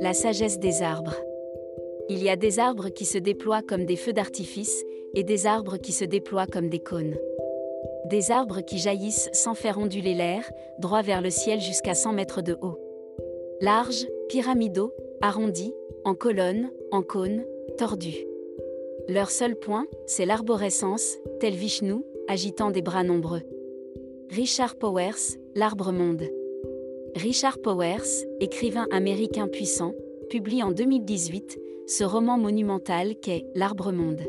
La sagesse des arbres. Il y a des arbres qui se déploient comme des feux d'artifice et des arbres qui se déploient comme des cônes. Des arbres qui jaillissent sans faire onduler l'air, droit vers le ciel jusqu'à 100 mètres de haut. Larges, pyramidaux, arrondis, en colonnes, en cônes, tordus. Leur seul point, c'est l'arborescence, tel Vishnu, agitant des bras nombreux. Richard Powers, L'arbre monde. Richard Powers, écrivain américain puissant, publie en 2018 ce roman monumental qu'est L'arbre monde.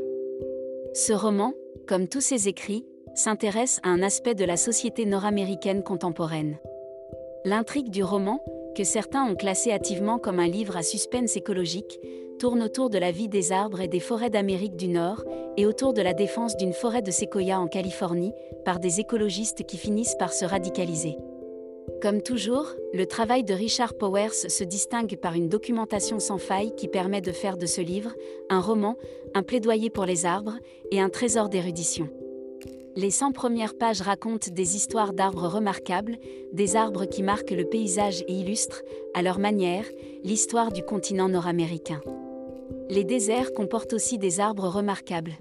Ce roman, comme tous ses écrits, s'intéresse à un aspect de la société nord-américaine contemporaine. L'intrigue du roman, que certains ont classé hâtivement comme un livre à suspense écologique, tourne autour de la vie des arbres et des forêts d'Amérique du Nord, et autour de la défense d'une forêt de séquoia en Californie, par des écologistes qui finissent par se radicaliser. Comme toujours, le travail de Richard Powers se distingue par une documentation sans faille qui permet de faire de ce livre un roman, un plaidoyer pour les arbres et un trésor d'érudition. Les 100 premières pages racontent des histoires d'arbres remarquables, des arbres qui marquent le paysage et illustrent, à leur manière, l'histoire du continent nord-américain. Les déserts comportent aussi des arbres remarquables.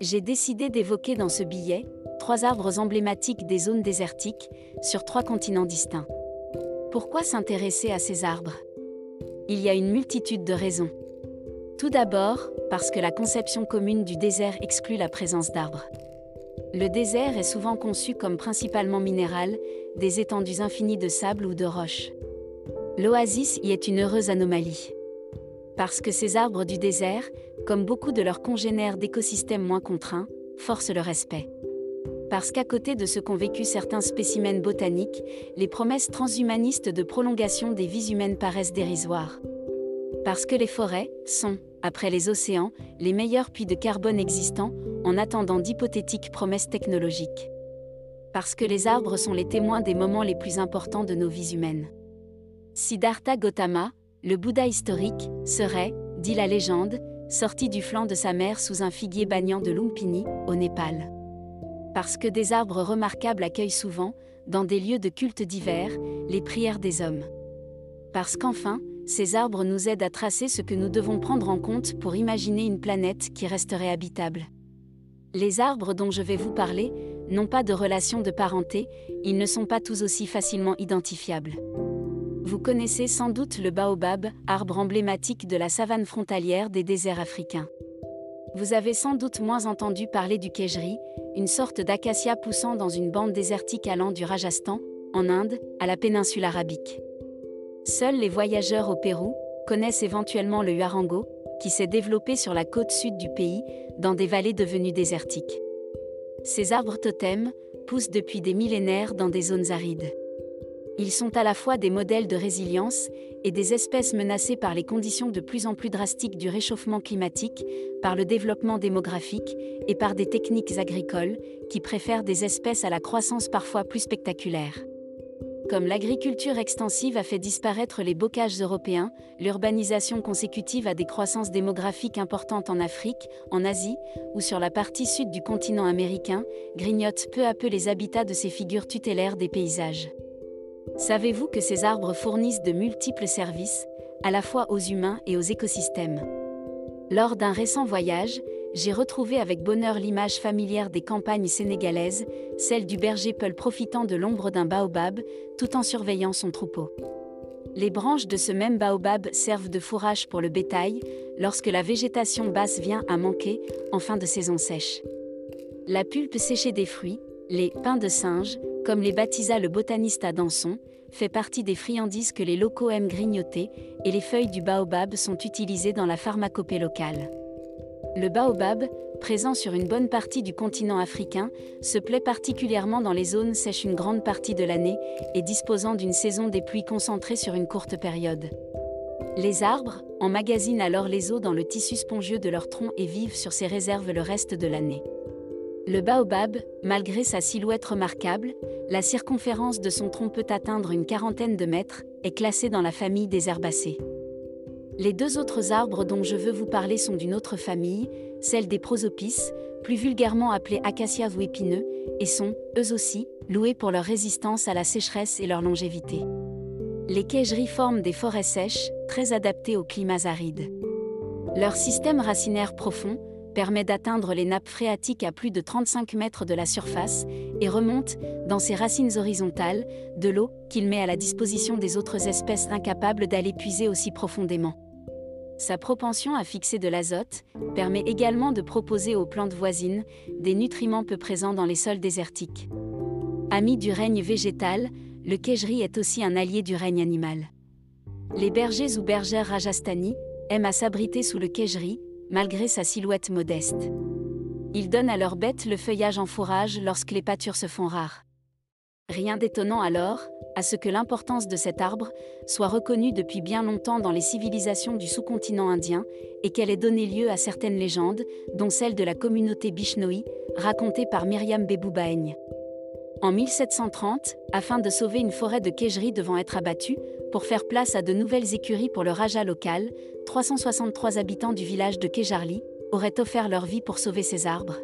J'ai décidé d'évoquer dans ce billet trois arbres emblématiques des zones désertiques sur trois continents distincts. Pourquoi s'intéresser à ces arbres? Il y a une multitude de raisons. Tout d'abord, parce que la conception commune du désert exclut la présence d'arbres. Le désert est souvent conçu comme principalement minéral, des étendues infinies de sable ou de roches. L'oasis y est une heureuse anomalie. Parce que ces arbres du désert, comme beaucoup de leurs congénères d'écosystèmes moins contraints, forcent le respect. Parce qu'à côté de ce qu'ont vécu certains spécimens botaniques, les promesses transhumanistes de prolongation des vies humaines paraissent dérisoires. Parce que les forêts sont, après les océans, les meilleurs puits de carbone existants, en attendant d'hypothétiques promesses technologiques. Parce que les arbres sont les témoins des moments les plus importants de nos vies humaines. Siddhartha Gautama, le Bouddha historique, serait, dit la légende, sorti du flanc de sa mère sous un figuier bagnant de Lumpini, au Népal. Parce que des arbres remarquables accueillent souvent, dans des lieux de culte divers, les prières des hommes. Parce qu'enfin, ces arbres nous aident à tracer ce que nous devons prendre en compte pour imaginer une planète qui resterait habitable. Les arbres dont je vais vous parler n'ont pas de relation de parenté, ils ne sont pas tous aussi facilement identifiables. Vous connaissez sans doute le baobab, arbre emblématique de la savane frontalière des déserts africains. Vous avez sans doute moins entendu parler du kejri, une sorte d'acacia poussant dans une bande désertique allant du Rajasthan, en Inde, à la péninsule arabique. Seuls les voyageurs au Pérou connaissent éventuellement le huarango, qui s'est développé sur la côte sud du pays, dans des vallées devenues désertiques. Ces arbres totems poussent depuis des millénaires dans des zones arides. Ils sont à la fois des modèles de résilience et des espèces menacées par les conditions de plus en plus drastiques du réchauffement climatique, par le développement démographique et par des techniques agricoles qui préfèrent des espèces à la croissance parfois plus spectaculaire. Comme l'agriculture extensive a fait disparaître les bocages européens, l'urbanisation consécutive à des croissances démographiques importantes en Afrique, en Asie ou sur la partie sud du continent américain, grignote peu à peu les habitats de ces figures tutélaires des paysages. Savez-vous que ces arbres fournissent de multiples services, à la fois aux humains et aux écosystèmes? Lors d'un récent voyage, j'ai retrouvé avec bonheur l'image familière des campagnes sénégalaises, celle du berger Peul profitant de l'ombre d'un baobab, tout en surveillant son troupeau. Les branches de ce même baobab servent de fourrage pour le bétail, lorsque la végétation basse vient à manquer, en fin de saison sèche. La pulpe séchée des fruits, les pains de singe, comme les baptisa le botaniste à Danson, fait partie des friandises que les locaux aiment grignoter, et les feuilles du baobab sont utilisées dans la pharmacopée locale. Le baobab, présent sur une bonne partie du continent africain, se plaît particulièrement dans les zones sèches une grande partie de l'année et disposant d'une saison des pluies concentrées sur une courte période. Les arbres emmagasinent alors les eaux dans le tissu spongieux de leur tronc et vivent sur ces réserves le reste de l'année. Le baobab, malgré sa silhouette remarquable, la circonférence de son tronc peut atteindre une quarantaine de mètres, est classé dans la famille des herbacées. Les deux autres arbres dont je veux vous parler sont d'une autre famille, celle des prosopis, plus vulgairement appelés acacias ou épineux, et sont, eux aussi, loués pour leur résistance à la sécheresse et leur longévité. Les quaigeries forment des forêts sèches, très adaptées aux climats arides. Leur système racinaire profond permet d'atteindre les nappes phréatiques à plus de 35 mètres de la surface et remonte, dans ses racines horizontales, de l'eau qu'il met à la disposition des autres espèces incapables d'aller puiser aussi profondément. Sa propension à fixer de l'azote permet également de proposer aux plantes voisines des nutriments peu présents dans les sols désertiques. Ami du règne végétal, le queigerie est aussi un allié du règne animal. Les bergers ou bergères rajasthani aiment à s'abriter sous le queigerie, malgré sa silhouette modeste. Ils donnent à leurs bêtes le feuillage en fourrage lorsque les pâtures se font rares. Rien d'étonnant alors, à ce que l'importance de cet arbre soit reconnue depuis bien longtemps dans les civilisations du sous-continent indien et qu'elle ait donné lieu à certaines légendes, dont celle de la communauté Bishnoi, racontée par Myriam Beboubaeigne. En 1730, afin de sauver une forêt de queigerie devant être abattue, pour faire place à de nouvelles écuries pour le Raja local, 363 habitants du village de Kejarli auraient offert leur vie pour sauver ces arbres.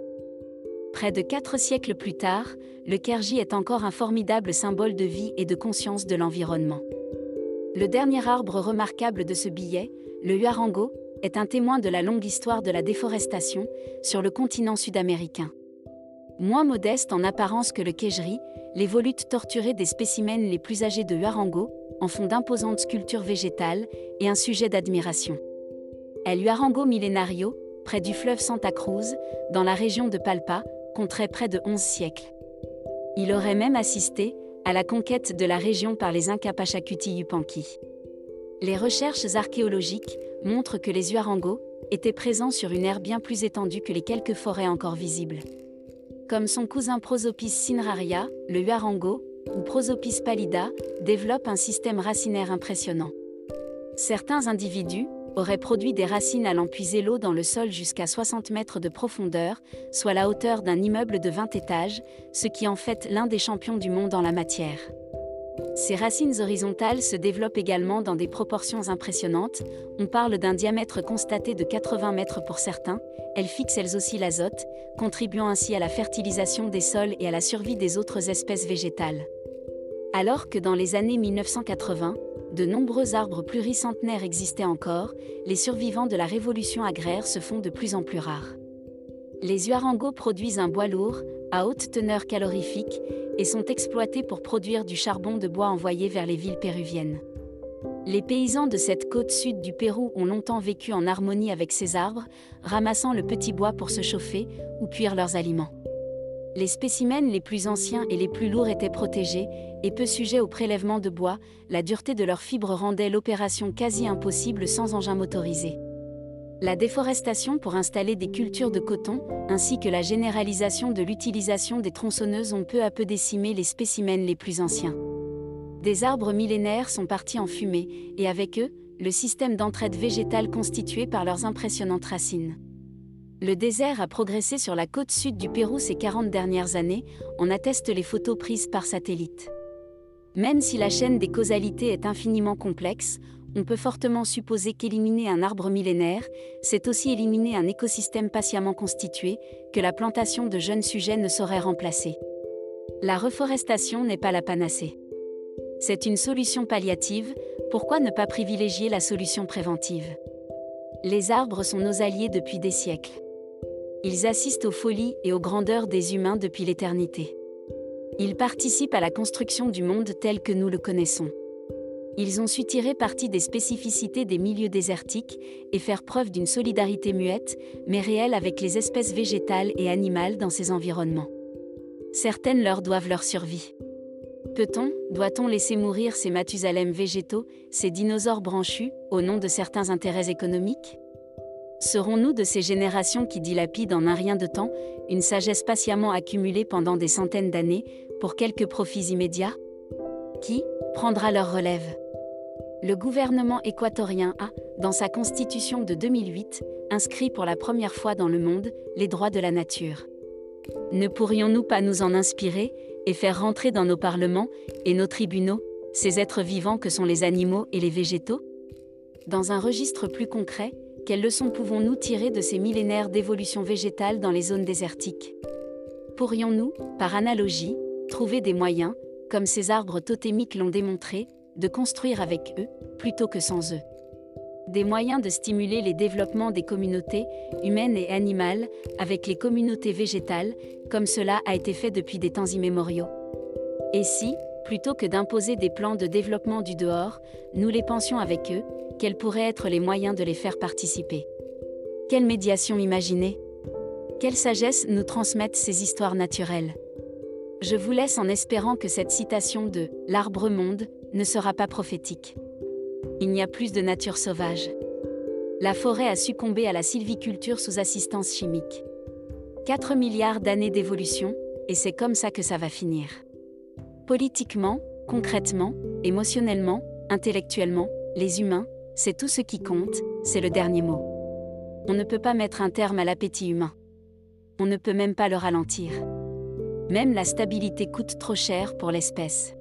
Près de quatre siècles plus tard, le Kerji est encore un formidable symbole de vie et de conscience de l'environnement. Le dernier arbre remarquable de ce billet, le huarango, est un témoin de la longue histoire de la déforestation sur le continent sud-américain. Moins modeste en apparence que le Kejri, les volutes torturées des spécimens les plus âgés de Huarango en font d'imposantes sculptures végétales et un sujet d'admiration. El Huarango Millenario, près du fleuve Santa Cruz, dans la région de Palpa, compterait près de 11 siècles. Il aurait même assisté à la conquête de la région par les Incas Pachacuti Yupanqui. Les recherches archéologiques montrent que les Huarangos étaient présents sur une aire bien plus étendue que les quelques forêts encore visibles. Comme son cousin Prosopis cineraria, le Huarango, ou Prosopis pallida, développe un système racinaire impressionnant. Certains individus, aurait produit des racines allant puiser l'eau dans le sol jusqu'à 60 mètres de profondeur, soit la hauteur d'un immeuble de 20 étages, ce qui en fait l'un des champions du monde en la matière. Ces racines horizontales se développent également dans des proportions impressionnantes, on parle d'un diamètre constaté de 80 mètres pour certains, elles fixent elles aussi l'azote, contribuant ainsi à la fertilisation des sols et à la survie des autres espèces végétales. Alors que dans les années 1980, de nombreux arbres pluricentenaires existaient encore, les survivants de la révolution agraire se font de plus en plus rares. Les huarangos produisent un bois lourd, à haute teneur calorifique, et sont exploités pour produire du charbon de bois envoyé vers les villes péruviennes. Les paysans de cette côte sud du Pérou ont longtemps vécu en harmonie avec ces arbres, ramassant le petit bois pour se chauffer ou cuire leurs aliments. Les spécimens les plus anciens et les plus lourds étaient protégés, et peu sujets au prélèvement de bois, la dureté de leurs fibres rendait l'opération quasi impossible sans engin motorisé. La déforestation pour installer des cultures de coton, ainsi que la généralisation de l'utilisation des tronçonneuses ont peu à peu décimé les spécimens les plus anciens. Des arbres millénaires sont partis en fumée, et avec eux, le système d'entraide végétale constitué par leurs impressionnantes racines. Le désert a progressé sur la côte sud du Pérou ces 40 dernières années, on atteste les photos prises par satellite. Même si la chaîne des causalités est infiniment complexe, on peut fortement supposer qu'éliminer un arbre millénaire, c'est aussi éliminer un écosystème patiemment constitué, que la plantation de jeunes sujets ne saurait remplacer. La reforestation n'est pas la panacée. C'est une solution palliative, pourquoi ne pas privilégier la solution préventive? Les arbres sont nos alliés depuis des siècles. Ils assistent aux folies et aux grandeurs des humains depuis l'éternité. Ils participent à la construction du monde tel que nous le connaissons. Ils ont su tirer parti des spécificités des milieux désertiques et faire preuve d'une solidarité muette, mais réelle avec les espèces végétales et animales dans ces environnements. Certaines leur doivent leur survie. Peut-on, doit-on laisser mourir ces Mathusalem végétaux, ces dinosaures branchus, au nom de certains intérêts économiques? Serons-nous de ces générations qui dilapident en un rien de temps une sagesse patiemment accumulée pendant des centaines d'années pour quelques profits immédiats? Qui prendra leur relève? Le gouvernement équatorien a, dans sa constitution de 2008, inscrit pour la première fois dans le monde les droits de la nature. Ne pourrions-nous pas nous en inspirer et faire rentrer dans nos parlements et nos tribunaux ces êtres vivants que sont les animaux et les végétaux? Dans un registre plus concret, quelles leçons pouvons-nous tirer de ces millénaires d'évolution végétale dans les zones désertiques? Pourrions-nous, par analogie, trouver des moyens, comme ces arbres totémiques l'ont démontré, de construire avec eux, plutôt que sans eux? Des moyens de stimuler les développements des communautés, humaines et animales, avec les communautés végétales, comme cela a été fait depuis des temps immémoriaux. Et si, plutôt que d'imposer des plans de développement du dehors, nous les pensions avec eux, quels pourraient être les moyens de les faire participer Quelle médiation imaginer? Quelle sagesse nous transmettent ces histoires naturelles? Je vous laisse en espérant que cette citation de L'arbre monde ne sera pas prophétique. Il n'y a plus de nature sauvage. La forêt a succombé à la sylviculture sous assistance chimique. 4 milliards d'années d'évolution, et c'est comme ça que ça va finir. Politiquement, concrètement, émotionnellement, intellectuellement, les humains, c'est tout ce qui compte, c'est le dernier mot. On ne peut pas mettre un terme à l'appétit humain. On ne peut même pas le ralentir. Même la stabilité coûte trop cher pour l'espèce.